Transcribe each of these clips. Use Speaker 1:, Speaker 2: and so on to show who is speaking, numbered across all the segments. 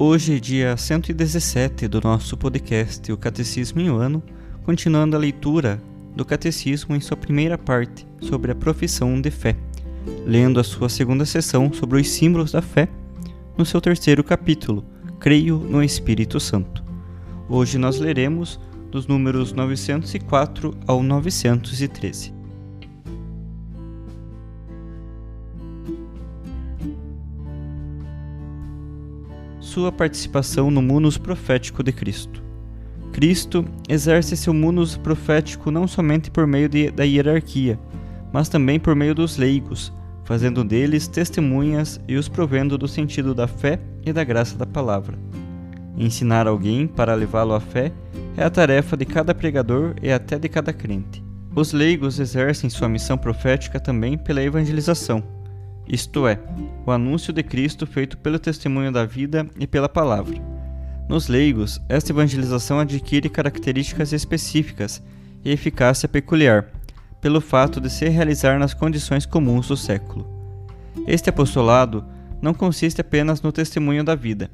Speaker 1: Hoje, dia 117 do nosso podcast O Catecismo em um Ano, continuando a leitura do Catecismo em sua primeira parte sobre a profissão de fé, lendo a sua segunda sessão sobre os símbolos da fé, no seu terceiro capítulo, Creio no Espírito Santo. Hoje nós leremos dos números 904 ao 913. Sua participação no munus profético de Cristo. Cristo exerce seu munus profético não somente por meio de, da hierarquia, mas também por meio dos leigos, fazendo deles testemunhas e os provendo do sentido da fé e da graça da palavra. Ensinar alguém para levá-lo à fé é a tarefa de cada pregador e até de cada crente. Os leigos exercem sua missão profética também pela evangelização isto é, o anúncio de Cristo feito pelo testemunho da vida e pela palavra. Nos leigos, esta evangelização adquire características específicas e eficácia peculiar, pelo fato de se realizar nas condições comuns do século. Este apostolado não consiste apenas no testemunho da vida.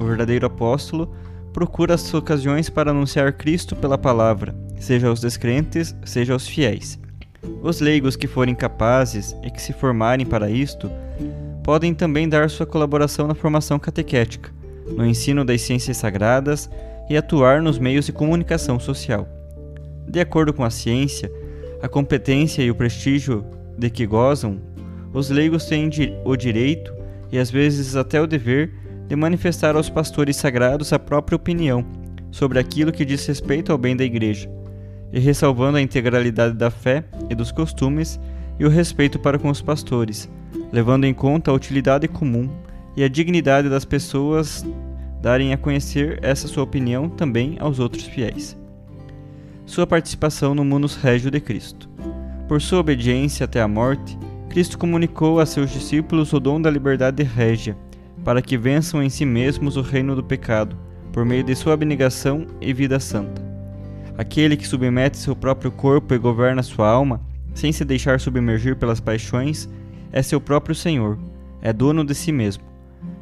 Speaker 1: O verdadeiro apóstolo procura as ocasiões para anunciar Cristo pela palavra, seja aos descrentes, seja aos fiéis. Os leigos que forem capazes e que se formarem para isto podem também dar sua colaboração na formação catequética, no ensino das ciências sagradas e atuar nos meios de comunicação social. De acordo com a ciência, a competência e o prestígio de que gozam, os leigos têm o direito e às vezes até o dever de manifestar aos pastores sagrados a própria opinião sobre aquilo que diz respeito ao bem da Igreja e ressalvando a integralidade da fé e dos costumes e o respeito para com os pastores, levando em conta a utilidade comum e a dignidade das pessoas darem a conhecer essa sua opinião também aos outros fiéis. Sua participação no munus régio de Cristo. Por sua obediência até a morte, Cristo comunicou a seus discípulos o dom da liberdade régia, para que vençam em si mesmos o reino do pecado, por meio de sua abnegação e vida santa. Aquele que submete seu próprio corpo e governa sua alma, sem se deixar submergir pelas paixões, é seu próprio Senhor, é dono de si mesmo.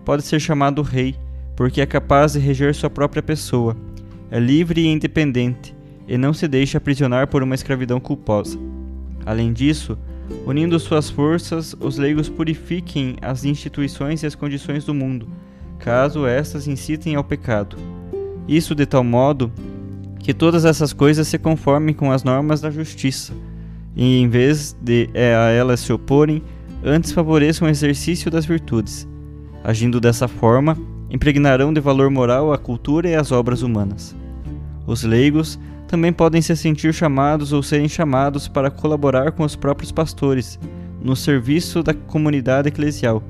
Speaker 1: Pode ser chamado Rei, porque é capaz de reger sua própria pessoa, é livre e independente, e não se deixa aprisionar por uma escravidão culposa. Além disso, unindo suas forças, os leigos purifiquem as instituições e as condições do mundo, caso estas incitem ao pecado. Isso de tal modo que todas essas coisas se conformem com as normas da justiça, e em vez de é, a elas se oporem, antes favoreçam o exercício das virtudes. Agindo dessa forma, impregnarão de valor moral a cultura e as obras humanas. Os leigos também podem se sentir chamados ou serem chamados para colaborar com os próprios pastores no serviço da comunidade eclesial,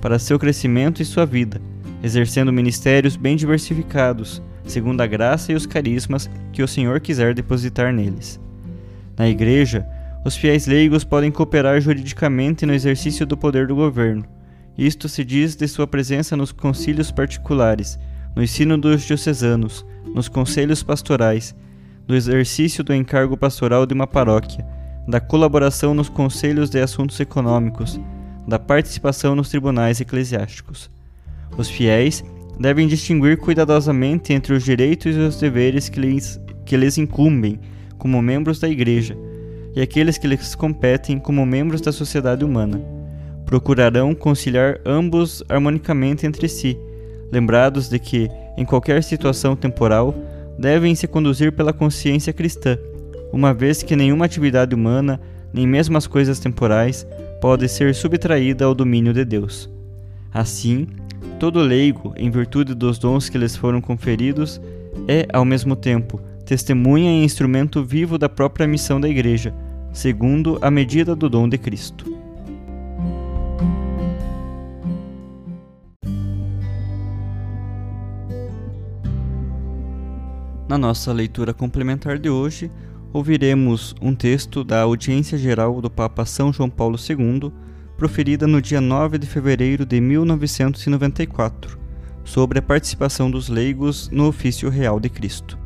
Speaker 1: para seu crescimento e sua vida, exercendo ministérios bem diversificados segundo a graça e os carismas que o Senhor quiser depositar neles. Na Igreja, os fiéis leigos podem cooperar juridicamente no exercício do poder do governo. Isto se diz de sua presença nos concílios particulares, no ensino dos diocesanos, nos conselhos pastorais, do exercício do encargo pastoral de uma paróquia, da colaboração nos conselhos de assuntos econômicos, da participação nos tribunais eclesiásticos. Os fiéis devem distinguir cuidadosamente entre os direitos e os deveres que lhes, que lhes incumbem como membros da Igreja e aqueles que lhes competem como membros da sociedade humana. Procurarão conciliar ambos harmonicamente entre si, lembrados de que em qualquer situação temporal, devem se conduzir pela consciência cristã, uma vez que nenhuma atividade humana, nem mesmo as coisas temporais, pode ser subtraída ao domínio de Deus. Assim, todo leigo, em virtude dos dons que lhes foram conferidos, é, ao mesmo tempo, testemunha e instrumento vivo da própria missão da Igreja, segundo a medida do dom de Cristo. Na nossa leitura complementar de hoje, ouviremos um texto da Audiência Geral do Papa São João Paulo II, proferida no dia 9 de fevereiro de 1994, sobre a participação dos leigos no ofício real de Cristo.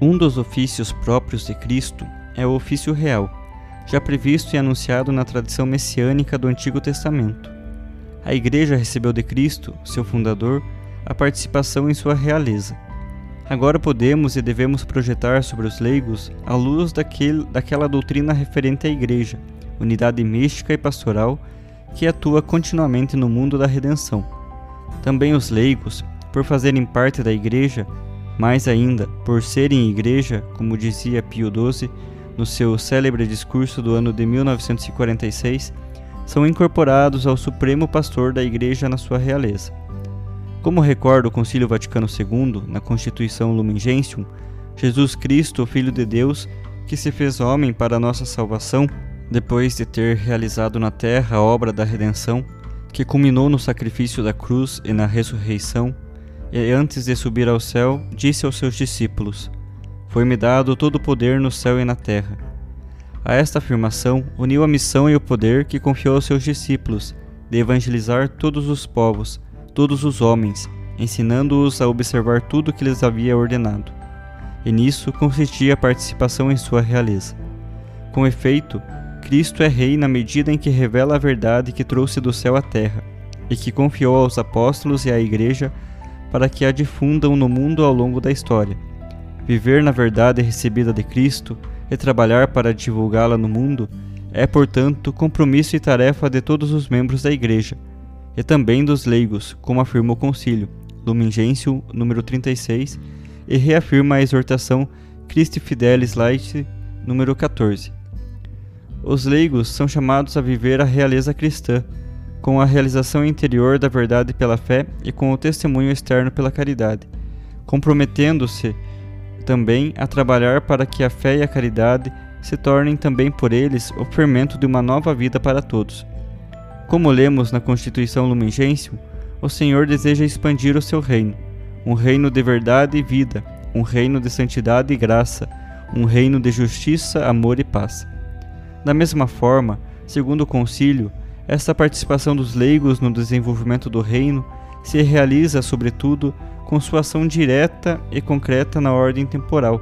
Speaker 1: Um dos ofícios próprios de Cristo é o ofício real, já previsto e anunciado na tradição messiânica do Antigo Testamento a Igreja recebeu de Cristo, seu fundador, a participação em sua realeza. Agora podemos e devemos projetar sobre os leigos a luz daquele, daquela doutrina referente à Igreja, unidade mística e pastoral que atua continuamente no mundo da redenção. Também os leigos, por fazerem parte da Igreja, mais ainda por serem Igreja, como dizia Pio XII no seu célebre discurso do ano de 1946, são incorporados ao Supremo Pastor da Igreja na sua realeza. Como recorda o Concílio Vaticano II, na Constituição Lumen Gentium, Jesus Cristo, o Filho de Deus, que se fez homem para a nossa salvação, depois de ter realizado na terra a obra da redenção, que culminou no sacrifício da cruz e na ressurreição, e antes de subir ao céu, disse aos seus discípulos: Foi-me dado todo o poder no céu e na terra. A esta afirmação uniu a missão e o poder que confiou aos seus discípulos de evangelizar todos os povos, todos os homens, ensinando-os a observar tudo o que lhes havia ordenado. E nisso consistia a participação em sua realeza. Com efeito, Cristo é Rei na medida em que revela a verdade que trouxe do céu à terra, e que confiou aos apóstolos e à Igreja para que a difundam no mundo ao longo da história. Viver na verdade recebida de Cristo e trabalhar para divulgá-la no mundo é, portanto, compromisso e tarefa de todos os membros da Igreja, e também dos leigos, como afirma o Concílio, Lumen Gentium, número 36, e reafirma a exortação Christi Fidelis Laeti, número 14. Os leigos são chamados a viver a realeza cristã, com a realização interior da verdade pela fé e com o testemunho externo pela caridade, comprometendo-se também a trabalhar para que a fé e a caridade se tornem também por eles o fermento de uma nova vida para todos. Como lemos na Constituição Lumen Gentium, o Senhor deseja expandir o seu reino, um reino de verdade e vida, um reino de santidade e graça, um reino de justiça, amor e paz. Da mesma forma, segundo o concílio, essa participação dos leigos no desenvolvimento do reino se realiza, sobretudo, com sua ação direta e concreta na ordem temporal.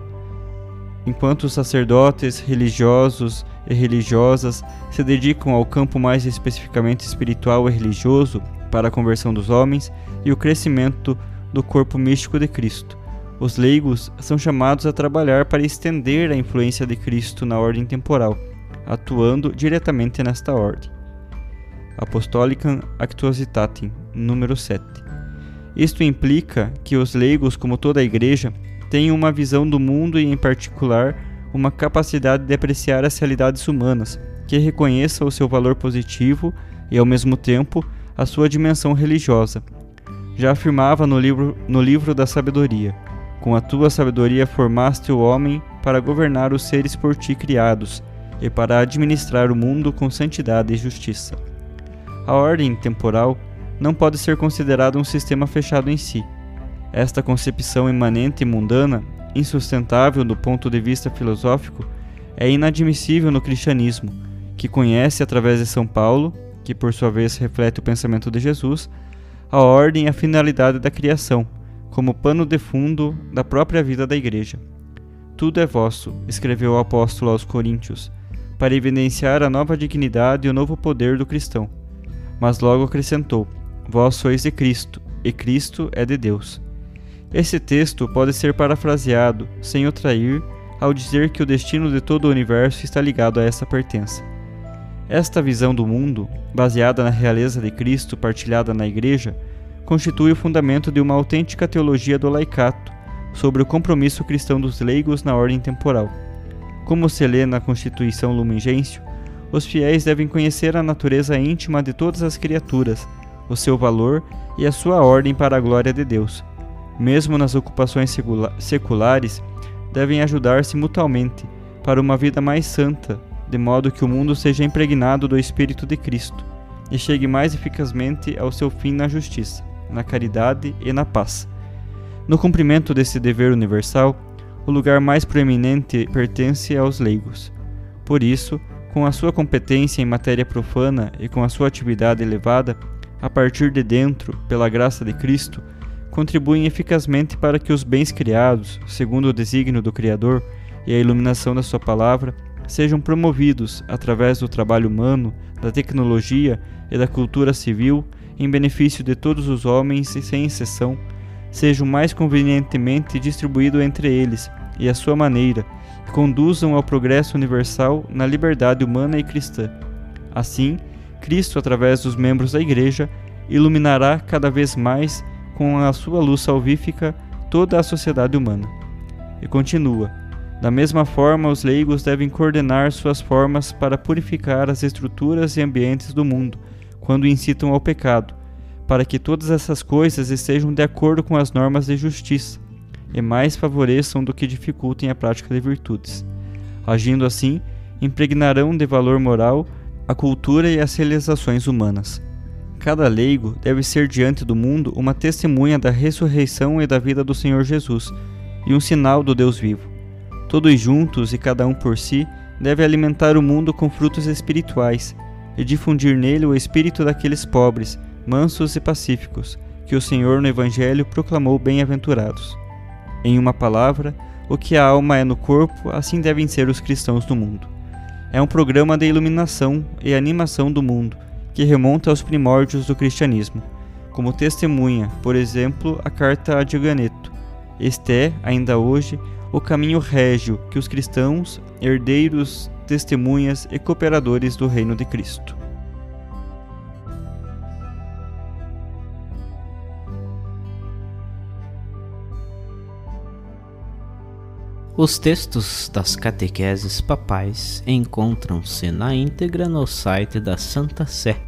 Speaker 1: Enquanto os sacerdotes, religiosos e religiosas se dedicam ao campo mais especificamente espiritual e religioso para a conversão dos homens e o crescimento do corpo místico de Cristo, os leigos são chamados a trabalhar para estender a influência de Cristo na ordem temporal, atuando diretamente nesta ordem. Apostolicam Actuositatem, número 7. Isto implica que os leigos, como toda a igreja, tenham uma visão do mundo e, em particular, uma capacidade de apreciar as realidades humanas, que reconheça o seu valor positivo e, ao mesmo tempo, a sua dimensão religiosa. Já afirmava no livro, no livro da Sabedoria: Com a tua sabedoria formaste o homem para governar os seres por ti criados e para administrar o mundo com santidade e justiça. A ordem temporal não pode ser considerado um sistema fechado em si. Esta concepção imanente e mundana, insustentável do ponto de vista filosófico, é inadmissível no cristianismo, que conhece através de São Paulo, que por sua vez reflete o pensamento de Jesus, a ordem e a finalidade da criação, como pano de fundo da própria vida da Igreja. Tudo é vosso, escreveu o apóstolo aos Coríntios, para evidenciar a nova dignidade e o novo poder do cristão. Mas logo acrescentou: Vós sois de Cristo, e Cristo é de Deus. Esse texto pode ser parafraseado, sem o trair, ao dizer que o destino de todo o universo está ligado a essa pertença. Esta visão do mundo, baseada na realeza de Cristo partilhada na Igreja, constitui o fundamento de uma autêntica teologia do laicato sobre o compromisso cristão dos leigos na ordem temporal. Como se lê na Constituição Lumen Gentium, os fiéis devem conhecer a natureza íntima de todas as criaturas, o seu valor e a sua ordem para a glória de Deus. Mesmo nas ocupações seculares, devem ajudar-se mutuamente para uma vida mais santa, de modo que o mundo seja impregnado do Espírito de Cristo e chegue mais eficazmente ao seu fim na justiça, na caridade e na paz. No cumprimento desse dever universal, o lugar mais proeminente pertence aos leigos. Por isso, com a sua competência em matéria profana e com a sua atividade elevada, a partir de dentro, pela graça de Cristo, contribuem eficazmente para que os bens criados, segundo o desígnio do Criador e a iluminação da Sua palavra, sejam promovidos através do trabalho humano, da tecnologia e da cultura civil em benefício de todos os homens e sem exceção, sejam mais convenientemente distribuídos entre eles e à sua maneira, e conduzam ao progresso universal na liberdade humana e cristã. Assim, Cristo, através dos membros da Igreja, iluminará cada vez mais com a sua luz salvífica toda a sociedade humana. E continua: da mesma forma, os leigos devem coordenar suas formas para purificar as estruturas e ambientes do mundo, quando incitam ao pecado, para que todas essas coisas estejam de acordo com as normas de justiça e mais favoreçam do que dificultem a prática de virtudes. Agindo assim, impregnarão de valor moral a cultura e as realizações humanas. Cada leigo deve ser diante do mundo uma testemunha da ressurreição e da vida do Senhor Jesus, e um sinal do Deus vivo. Todos juntos e cada um por si deve alimentar o mundo com frutos espirituais e difundir nele o espírito daqueles pobres, mansos e pacíficos, que o Senhor no Evangelho proclamou bem-aventurados. Em uma palavra, o que a alma é no corpo, assim devem ser os cristãos do mundo é um programa de iluminação e animação do mundo que remonta aos primórdios do cristianismo, como testemunha, por exemplo, a carta a Diaganeto. Este é, ainda hoje, o caminho régio que os cristãos, herdeiros, testemunhas e cooperadores do reino de Cristo.
Speaker 2: Os textos das catequeses papais encontram-se na íntegra no site da Santa Sé,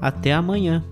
Speaker 2: Até amanhã!